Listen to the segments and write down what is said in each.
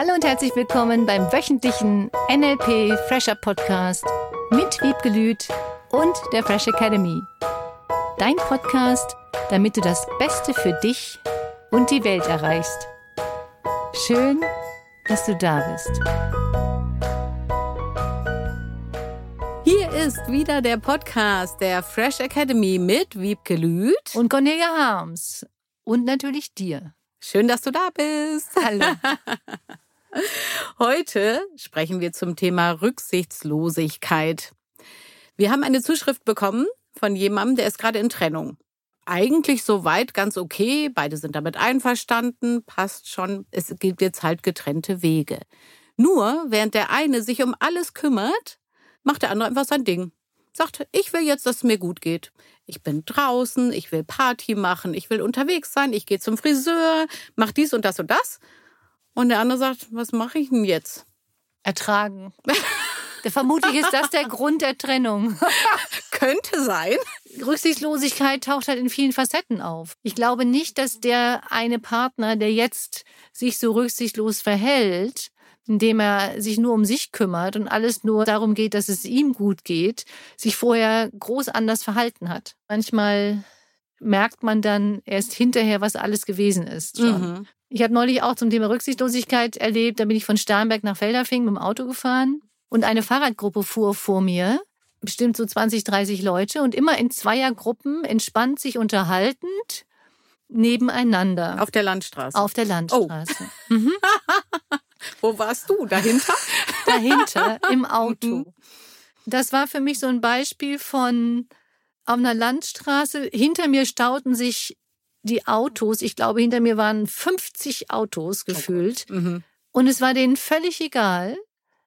Hallo und herzlich willkommen beim wöchentlichen NLP Fresher Podcast mit Wiebgelüt und der Fresh Academy. Dein Podcast, damit du das Beste für dich und die Welt erreichst. Schön, dass du da bist. Hier ist wieder der Podcast der Fresh Academy mit Wiebke Lüth und Cornelia Harms und natürlich dir. Schön, dass du da bist. Hallo. Heute sprechen wir zum Thema Rücksichtslosigkeit. Wir haben eine Zuschrift bekommen von jemandem, der ist gerade in Trennung. Eigentlich soweit ganz okay, beide sind damit einverstanden, passt schon, es gibt jetzt halt getrennte Wege. Nur, während der eine sich um alles kümmert, macht der andere einfach sein Ding. Sagt, ich will jetzt, dass es mir gut geht. Ich bin draußen, ich will Party machen, ich will unterwegs sein, ich gehe zum Friseur, mach dies und das und das. Und der andere sagt, was mache ich denn jetzt? Ertragen. Vermutlich ist das der Grund der Trennung. Könnte sein. Rücksichtslosigkeit taucht halt in vielen Facetten auf. Ich glaube nicht, dass der eine Partner, der jetzt sich so rücksichtslos verhält, indem er sich nur um sich kümmert und alles nur darum geht, dass es ihm gut geht, sich vorher groß anders verhalten hat. Manchmal merkt man dann erst hinterher, was alles gewesen ist. Mhm. Ich habe neulich auch zum Thema Rücksichtslosigkeit erlebt. Da bin ich von Starnberg nach Felderfing mit dem Auto gefahren und eine Fahrradgruppe fuhr vor mir, bestimmt so 20, 30 Leute und immer in Zweiergruppen entspannt sich unterhaltend nebeneinander. Auf der Landstraße. Auf der Landstraße. Oh. Mhm. Wo warst du? Dahinter? Dahinter, im Auto. Mhm. Das war für mich so ein Beispiel von auf einer Landstraße. Hinter mir stauten sich die Autos. Ich glaube, hinter mir waren 50 Autos gefühlt. Okay. Mhm. Und es war denen völlig egal,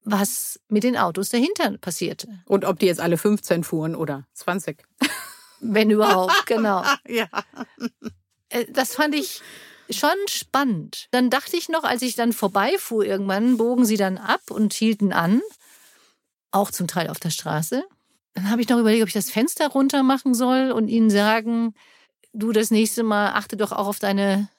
was mit den Autos dahinter passierte. Und ob die jetzt alle 15 fuhren oder 20. Wenn überhaupt, genau. ja. Äh, das fand ich schon spannend. Dann dachte ich noch, als ich dann vorbeifuhr irgendwann, bogen sie dann ab und hielten an. Auch zum Teil auf der Straße. Dann habe ich noch überlegt, ob ich das Fenster runter machen soll und ihnen sagen, du das nächste Mal achte doch auch auf deine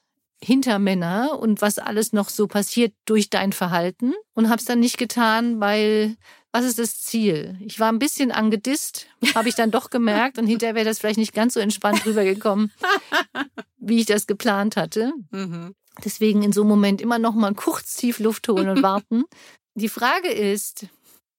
Hintermänner und was alles noch so passiert durch dein Verhalten und habe es dann nicht getan, weil was ist das Ziel? Ich war ein bisschen angedisst, habe ich dann doch gemerkt und hinterher wäre das vielleicht nicht ganz so entspannt rübergekommen, wie ich das geplant hatte. Mhm. Deswegen in so einem Moment immer noch mal kurz tief Luft holen und warten. Die Frage ist,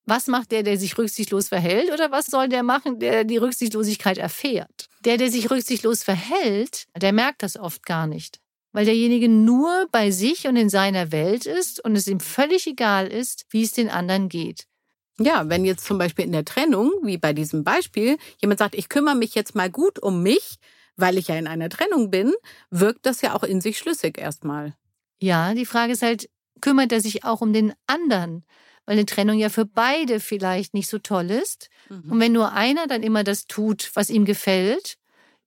was macht der, der sich rücksichtslos verhält oder was soll der machen, der die Rücksichtslosigkeit erfährt? Der, der sich rücksichtslos verhält, der merkt das oft gar nicht, weil derjenige nur bei sich und in seiner Welt ist und es ihm völlig egal ist, wie es den anderen geht. Ja, wenn jetzt zum Beispiel in der Trennung, wie bei diesem Beispiel, jemand sagt, ich kümmere mich jetzt mal gut um mich, weil ich ja in einer Trennung bin, wirkt das ja auch in sich schlüssig erstmal. Ja, die Frage ist halt, kümmert er sich auch um den anderen? Weil eine Trennung ja für beide vielleicht nicht so toll ist. Mhm. Und wenn nur einer dann immer das tut, was ihm gefällt,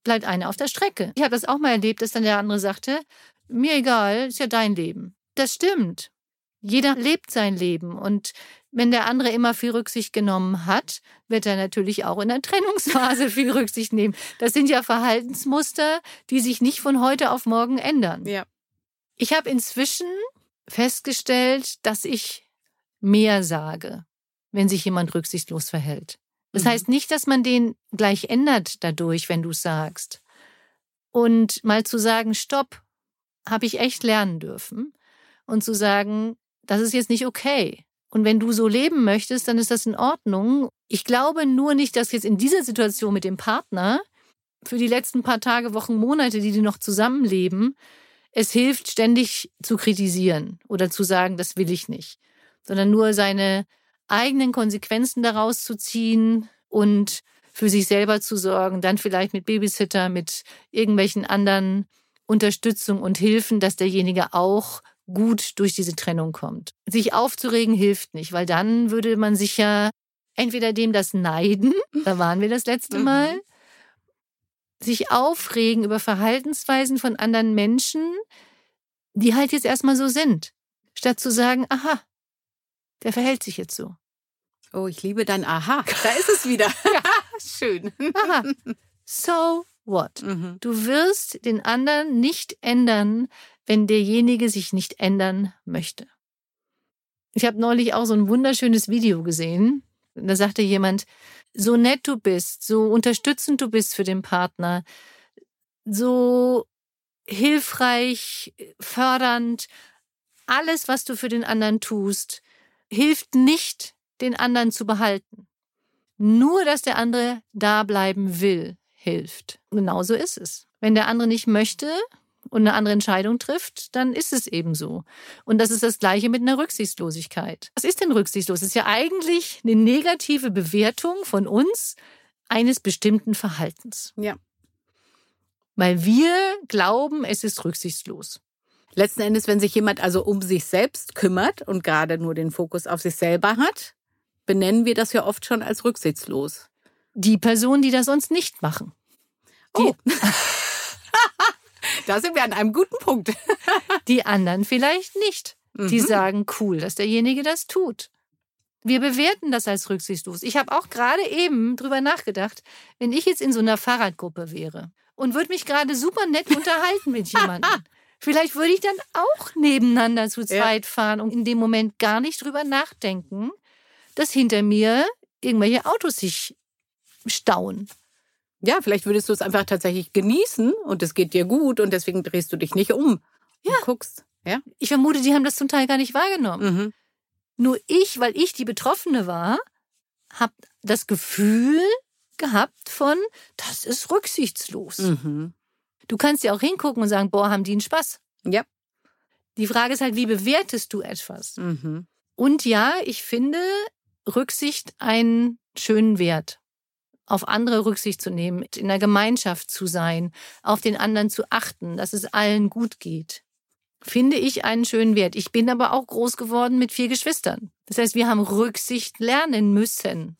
bleibt einer auf der Strecke. Ich habe das auch mal erlebt, dass dann der andere sagte, mir egal, ist ja dein Leben. Das stimmt. Jeder lebt sein Leben und wenn der andere immer viel Rücksicht genommen hat, wird er natürlich auch in der Trennungsphase viel Rücksicht nehmen. Das sind ja Verhaltensmuster, die sich nicht von heute auf morgen ändern. Ja. Ich habe inzwischen festgestellt, dass ich mehr sage, wenn sich jemand rücksichtslos verhält. Das mhm. heißt nicht, dass man den gleich ändert dadurch, wenn du es sagst. Und mal zu sagen, stopp, habe ich echt lernen dürfen. Und zu sagen, das ist jetzt nicht okay. Und wenn du so leben möchtest, dann ist das in Ordnung. Ich glaube nur nicht, dass jetzt in dieser Situation mit dem Partner für die letzten paar Tage, Wochen, Monate, die die noch zusammenleben, es hilft, ständig zu kritisieren oder zu sagen, das will ich nicht sondern nur seine eigenen Konsequenzen daraus zu ziehen und für sich selber zu sorgen, dann vielleicht mit Babysitter, mit irgendwelchen anderen Unterstützung und Hilfen, dass derjenige auch gut durch diese Trennung kommt. Sich aufzuregen hilft nicht, weil dann würde man sich ja entweder dem das neiden, da waren wir das letzte mhm. Mal, sich aufregen über Verhaltensweisen von anderen Menschen, die halt jetzt erstmal so sind, statt zu sagen, aha, der verhält sich jetzt so. Oh, ich liebe dein Aha. Da ist es wieder. ja. Schön. Aha. So what? Mhm. Du wirst den anderen nicht ändern, wenn derjenige sich nicht ändern möchte. Ich habe neulich auch so ein wunderschönes Video gesehen. Da sagte jemand, so nett du bist, so unterstützend du bist für den Partner, so hilfreich, fördernd, alles, was du für den anderen tust, hilft nicht, den anderen zu behalten. Nur, dass der andere da bleiben will, hilft. Genauso ist es. Wenn der andere nicht möchte, und eine andere Entscheidung trifft, dann ist es eben so. Und das ist das Gleiche mit einer Rücksichtslosigkeit. Was ist denn rücksichtslos? Es ist ja eigentlich eine negative Bewertung von uns eines bestimmten Verhaltens. Ja. Weil wir glauben, es ist rücksichtslos. Letzten Endes, wenn sich jemand also um sich selbst kümmert und gerade nur den Fokus auf sich selber hat, benennen wir das ja oft schon als rücksichtslos. Die Personen, die das sonst nicht machen. Die oh. Da sind wir an einem guten Punkt. Die anderen vielleicht nicht. Die mhm. sagen, cool, dass derjenige das tut. Wir bewerten das als rücksichtslos. Ich habe auch gerade eben drüber nachgedacht, wenn ich jetzt in so einer Fahrradgruppe wäre und würde mich gerade super nett unterhalten mit jemandem. Vielleicht würde ich dann auch nebeneinander zu zweit ja. fahren und in dem Moment gar nicht drüber nachdenken, dass hinter mir irgendwelche Autos sich stauen. Ja, vielleicht würdest du es einfach tatsächlich genießen und es geht dir gut und deswegen drehst du dich nicht um ja. und guckst. Ja. Ich vermute, die haben das zum Teil gar nicht wahrgenommen. Mhm. Nur ich, weil ich die Betroffene war, habe das Gefühl gehabt von, das ist rücksichtslos. Mhm. Du kannst ja auch hingucken und sagen, boah, haben die einen Spaß. Ja. Die Frage ist halt, wie bewertest du etwas? Mhm. Und ja, ich finde Rücksicht einen schönen Wert auf andere Rücksicht zu nehmen, in der Gemeinschaft zu sein, auf den anderen zu achten, dass es allen gut geht. Finde ich einen schönen Wert. Ich bin aber auch groß geworden mit vier Geschwistern. Das heißt, wir haben Rücksicht lernen müssen.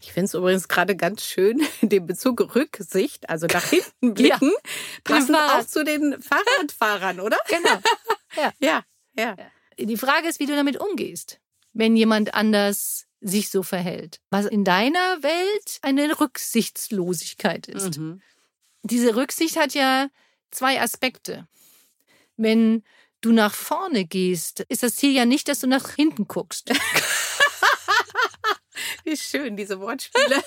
Ich finde es übrigens gerade ganz schön, den Bezug Rücksicht, also nach hinten blicken, ja, passend auch zu den Fahrradfahrern, oder? Genau. Ja. ja, ja. Die Frage ist, wie du damit umgehst. Wenn jemand anders sich so verhält. Was in deiner Welt eine Rücksichtslosigkeit ist. Mhm. Diese Rücksicht hat ja zwei Aspekte. Wenn du nach vorne gehst, ist das Ziel ja nicht, dass du nach hinten guckst. Wie schön, diese Wortspiele.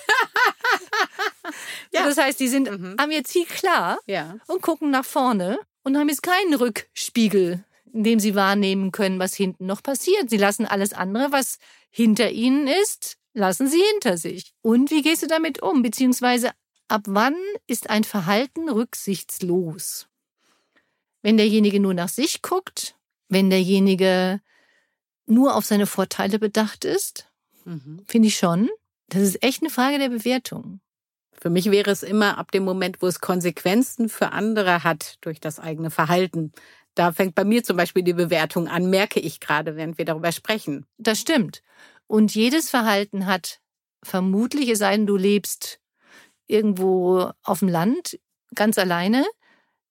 ja. Das heißt, die sind, mhm. haben ihr Ziel klar ja. und gucken nach vorne und haben jetzt keinen Rückspiegel in dem sie wahrnehmen können, was hinten noch passiert. Sie lassen alles andere, was hinter ihnen ist, lassen sie hinter sich. Und wie gehst du damit um? Beziehungsweise ab wann ist ein Verhalten rücksichtslos? Wenn derjenige nur nach sich guckt, wenn derjenige nur auf seine Vorteile bedacht ist, mhm. finde ich schon. Das ist echt eine Frage der Bewertung. Für mich wäre es immer ab dem Moment, wo es Konsequenzen für andere hat durch das eigene Verhalten. Da fängt bei mir zum Beispiel die Bewertung an, merke ich gerade, während wir darüber sprechen. Das stimmt. Und jedes Verhalten hat vermutlich, es sei denn, du lebst irgendwo auf dem Land ganz alleine,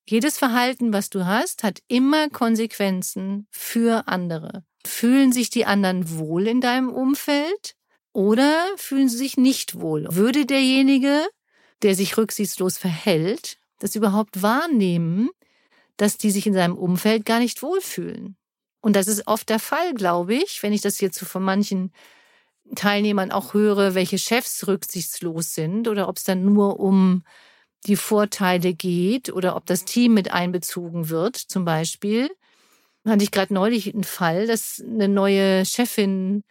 jedes Verhalten, was du hast, hat immer Konsequenzen für andere. Fühlen sich die anderen wohl in deinem Umfeld oder fühlen sie sich nicht wohl? Würde derjenige, der sich rücksichtslos verhält, das überhaupt wahrnehmen, dass die sich in seinem Umfeld gar nicht wohlfühlen. Und das ist oft der Fall, glaube ich, wenn ich das jetzt so von manchen Teilnehmern auch höre, welche Chefs rücksichtslos sind oder ob es dann nur um die Vorteile geht oder ob das Team mit einbezogen wird, zum Beispiel. Hatte ich gerade neulich einen Fall, dass eine neue Chefin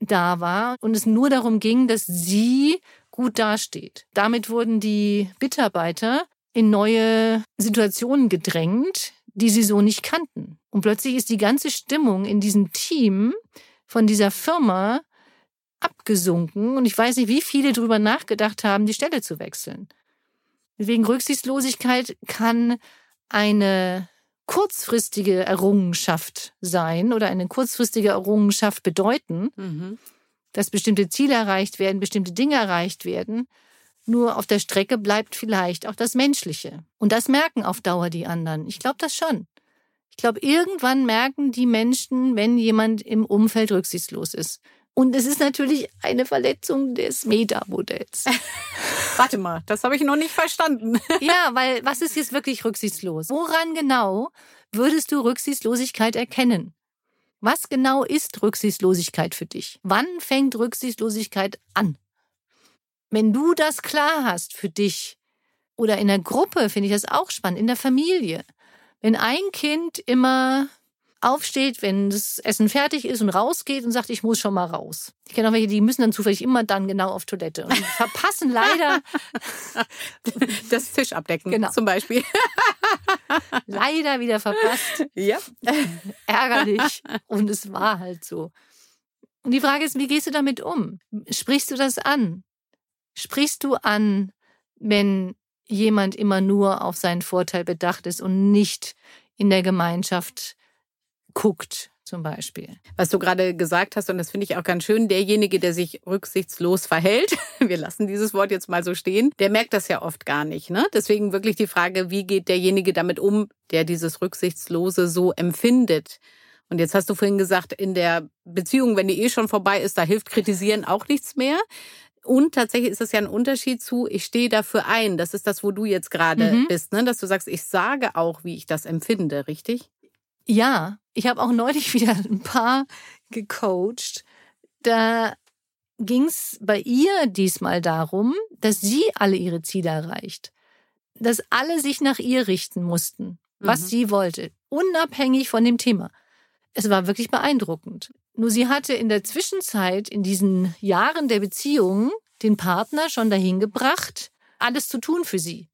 da war und es nur darum ging, dass sie gut dasteht. Damit wurden die Mitarbeiter in neue Situationen gedrängt, die sie so nicht kannten. Und plötzlich ist die ganze Stimmung in diesem Team von dieser Firma abgesunken. Und ich weiß nicht, wie viele darüber nachgedacht haben, die Stelle zu wechseln. Deswegen Rücksichtslosigkeit kann eine kurzfristige Errungenschaft sein oder eine kurzfristige Errungenschaft bedeuten, mhm. dass bestimmte Ziele erreicht werden, bestimmte Dinge erreicht werden. Nur auf der Strecke bleibt vielleicht auch das Menschliche. Und das merken auf Dauer die anderen. Ich glaube das schon. Ich glaube, irgendwann merken die Menschen, wenn jemand im Umfeld rücksichtslos ist. Und es ist natürlich eine Verletzung des Meta-Modells. Warte mal, das habe ich noch nicht verstanden. ja, weil was ist jetzt wirklich rücksichtslos? Woran genau würdest du Rücksichtslosigkeit erkennen? Was genau ist Rücksichtslosigkeit für dich? Wann fängt Rücksichtslosigkeit an? Wenn du das klar hast für dich oder in der Gruppe, finde ich das auch spannend, in der Familie. Wenn ein Kind immer aufsteht, wenn das Essen fertig ist und rausgeht und sagt, ich muss schon mal raus. Ich kenne auch welche, die müssen dann zufällig immer dann genau auf Toilette und verpassen leider das Tisch abdecken Genau. zum Beispiel. leider wieder verpasst. Ja. Ärgerlich. Und es war halt so. Und die Frage ist, wie gehst du damit um? Sprichst du das an? Sprichst du an, wenn jemand immer nur auf seinen Vorteil bedacht ist und nicht in der Gemeinschaft guckt, zum Beispiel? Was du gerade gesagt hast, und das finde ich auch ganz schön, derjenige, der sich rücksichtslos verhält, wir lassen dieses Wort jetzt mal so stehen, der merkt das ja oft gar nicht. Ne? Deswegen wirklich die Frage, wie geht derjenige damit um, der dieses Rücksichtslose so empfindet? Und jetzt hast du vorhin gesagt, in der Beziehung, wenn die eh schon vorbei ist, da hilft Kritisieren auch nichts mehr. Und tatsächlich ist das ja ein Unterschied zu, ich stehe dafür ein. Das ist das, wo du jetzt gerade Mhm. bist, ne? dass du sagst, ich sage auch, wie ich das empfinde, richtig? Ja, ich habe auch neulich wieder ein paar gecoacht. Da ging es bei ihr diesmal darum, dass sie alle ihre Ziele erreicht. Dass alle sich nach ihr richten mussten, was Mhm. sie wollte, unabhängig von dem Thema. Es war wirklich beeindruckend. Nur sie hatte in der Zwischenzeit, in diesen Jahren der Beziehung, den Partner schon dahin gebracht, alles zu tun für sie.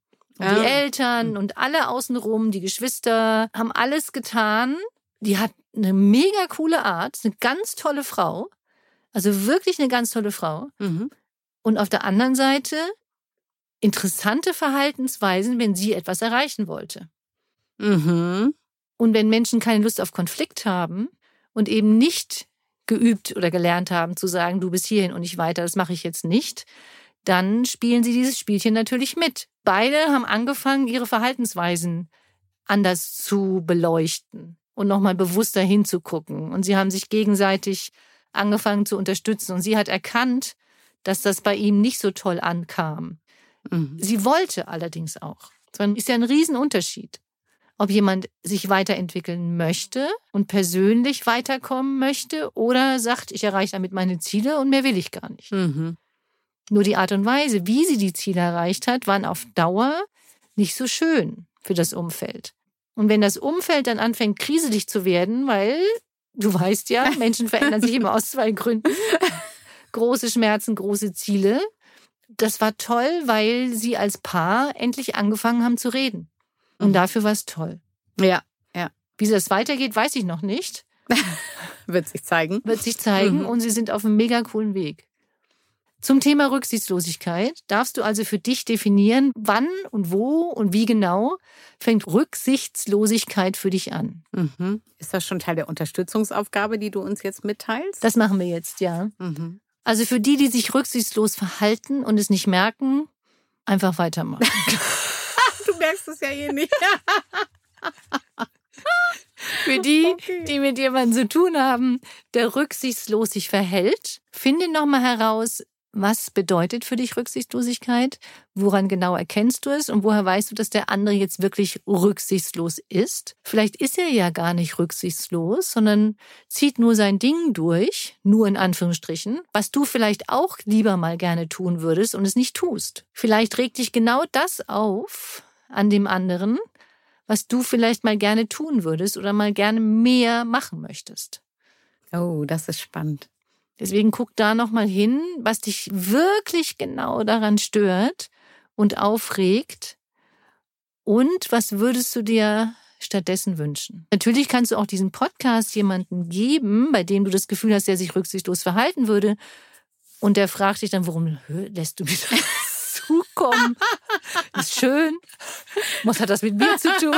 Und die. Eltern und alle außenrum, die Geschwister, haben alles getan. Die hat eine mega coole Art, eine ganz tolle Frau. Also wirklich eine ganz tolle Frau. Mhm. Und auf der anderen Seite interessante Verhaltensweisen, wenn sie etwas erreichen wollte. Mhm. Und wenn Menschen keine Lust auf Konflikt haben und eben nicht geübt oder gelernt haben zu sagen, du bist hierhin und nicht weiter, das mache ich jetzt nicht, dann spielen sie dieses Spielchen natürlich mit. Beide haben angefangen, ihre Verhaltensweisen anders zu beleuchten und nochmal bewusster hinzugucken. Und sie haben sich gegenseitig angefangen zu unterstützen. Und sie hat erkannt, dass das bei ihm nicht so toll ankam. Mhm. Sie wollte allerdings auch. Das ist ja ein Riesenunterschied. Ob jemand sich weiterentwickeln möchte und persönlich weiterkommen möchte oder sagt, ich erreiche damit meine Ziele und mehr will ich gar nicht. Mhm. Nur die Art und Weise, wie sie die Ziele erreicht hat, waren auf Dauer nicht so schön für das Umfeld. Und wenn das Umfeld dann anfängt, kriselig zu werden, weil du weißt ja, Menschen verändern sich immer aus zwei Gründen. Große Schmerzen, große Ziele. Das war toll, weil sie als Paar endlich angefangen haben zu reden. Und Mhm. dafür war es toll. Ja, Wie das weitergeht, weiß ich noch nicht. wird sich zeigen. Wird sich zeigen Mhm. und sie sind auf einem mega coolen Weg. Zum Thema Rücksichtslosigkeit darfst du also für dich definieren, wann und wo und wie genau fängt Rücksichtslosigkeit für dich an. Mhm. Ist das schon Teil der Unterstützungsaufgabe, die du uns jetzt mitteilst? Das machen wir jetzt, ja. Mhm. Also für die, die sich rücksichtslos verhalten und es nicht merken, einfach weitermachen. Du merkst es ja eh nicht. Für die, Okay. die mit jemandem zu tun haben, der rücksichtslos sich verhält, finde nochmal heraus, was bedeutet für dich Rücksichtslosigkeit? Woran genau erkennst du es? Und woher weißt du, dass der andere jetzt wirklich rücksichtslos ist? Vielleicht ist er ja gar nicht rücksichtslos, sondern zieht nur sein Ding durch, nur in Anführungsstrichen, was du vielleicht auch lieber mal gerne tun würdest und es nicht tust. Vielleicht regt dich genau das auf an dem anderen, was du vielleicht mal gerne tun würdest oder mal gerne mehr machen möchtest. Oh, das ist spannend. Deswegen guck da noch mal hin, was dich wirklich genau daran stört und aufregt und was würdest du dir stattdessen wünschen. Natürlich kannst du auch diesen Podcast jemanden geben, bei dem du das Gefühl hast, der sich rücksichtslos verhalten würde und der fragt dich dann, warum lässt du mir das zukommen? Ist schön. Was hat das mit mir zu tun?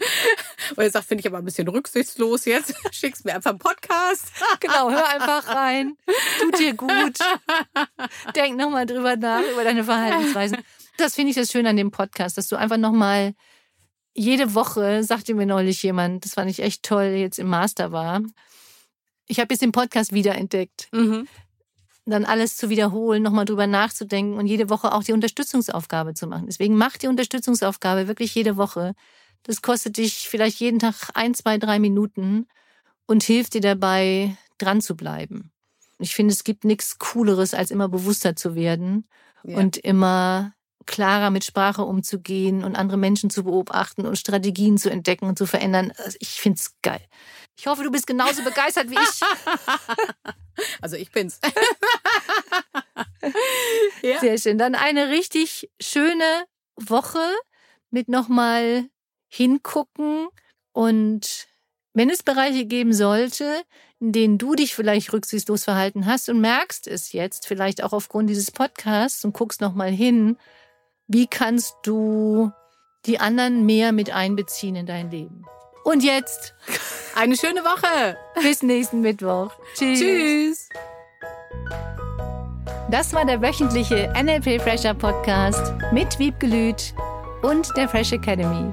Und er sagt, finde ich aber ein bisschen rücksichtslos jetzt. Schickst mir einfach einen Podcast. Genau, hör einfach rein. Tut dir gut. Denk nochmal drüber nach, über deine Verhaltensweisen. Das finde ich das Schöne an dem Podcast, dass du einfach nochmal jede Woche, sagte mir neulich jemand, das fand ich echt toll, jetzt im Master war. Ich habe jetzt den Podcast wiederentdeckt. Mhm. Dann alles zu wiederholen, nochmal drüber nachzudenken und jede Woche auch die Unterstützungsaufgabe zu machen. Deswegen mach die Unterstützungsaufgabe wirklich jede Woche. Das kostet dich vielleicht jeden Tag ein, zwei, drei Minuten und hilft dir dabei, dran zu bleiben. Ich finde, es gibt nichts Cooleres, als immer bewusster zu werden ja. und immer klarer mit Sprache umzugehen und andere Menschen zu beobachten und Strategien zu entdecken und zu verändern. Also ich finde es geil. Ich hoffe, du bist genauso begeistert wie ich. Also ich bin's. ja. Sehr schön. Dann eine richtig schöne Woche mit nochmal hingucken und wenn es Bereiche geben sollte, in denen du dich vielleicht rücksichtslos verhalten hast und merkst es jetzt, vielleicht auch aufgrund dieses Podcasts und guckst nochmal hin, wie kannst du die anderen mehr mit einbeziehen in dein Leben? Und jetzt eine schöne Woche. Bis nächsten Mittwoch. Tschüss. Tschüss. Das war der wöchentliche NLP Fresher Podcast mit Wiebgelüt und der Fresh Academy.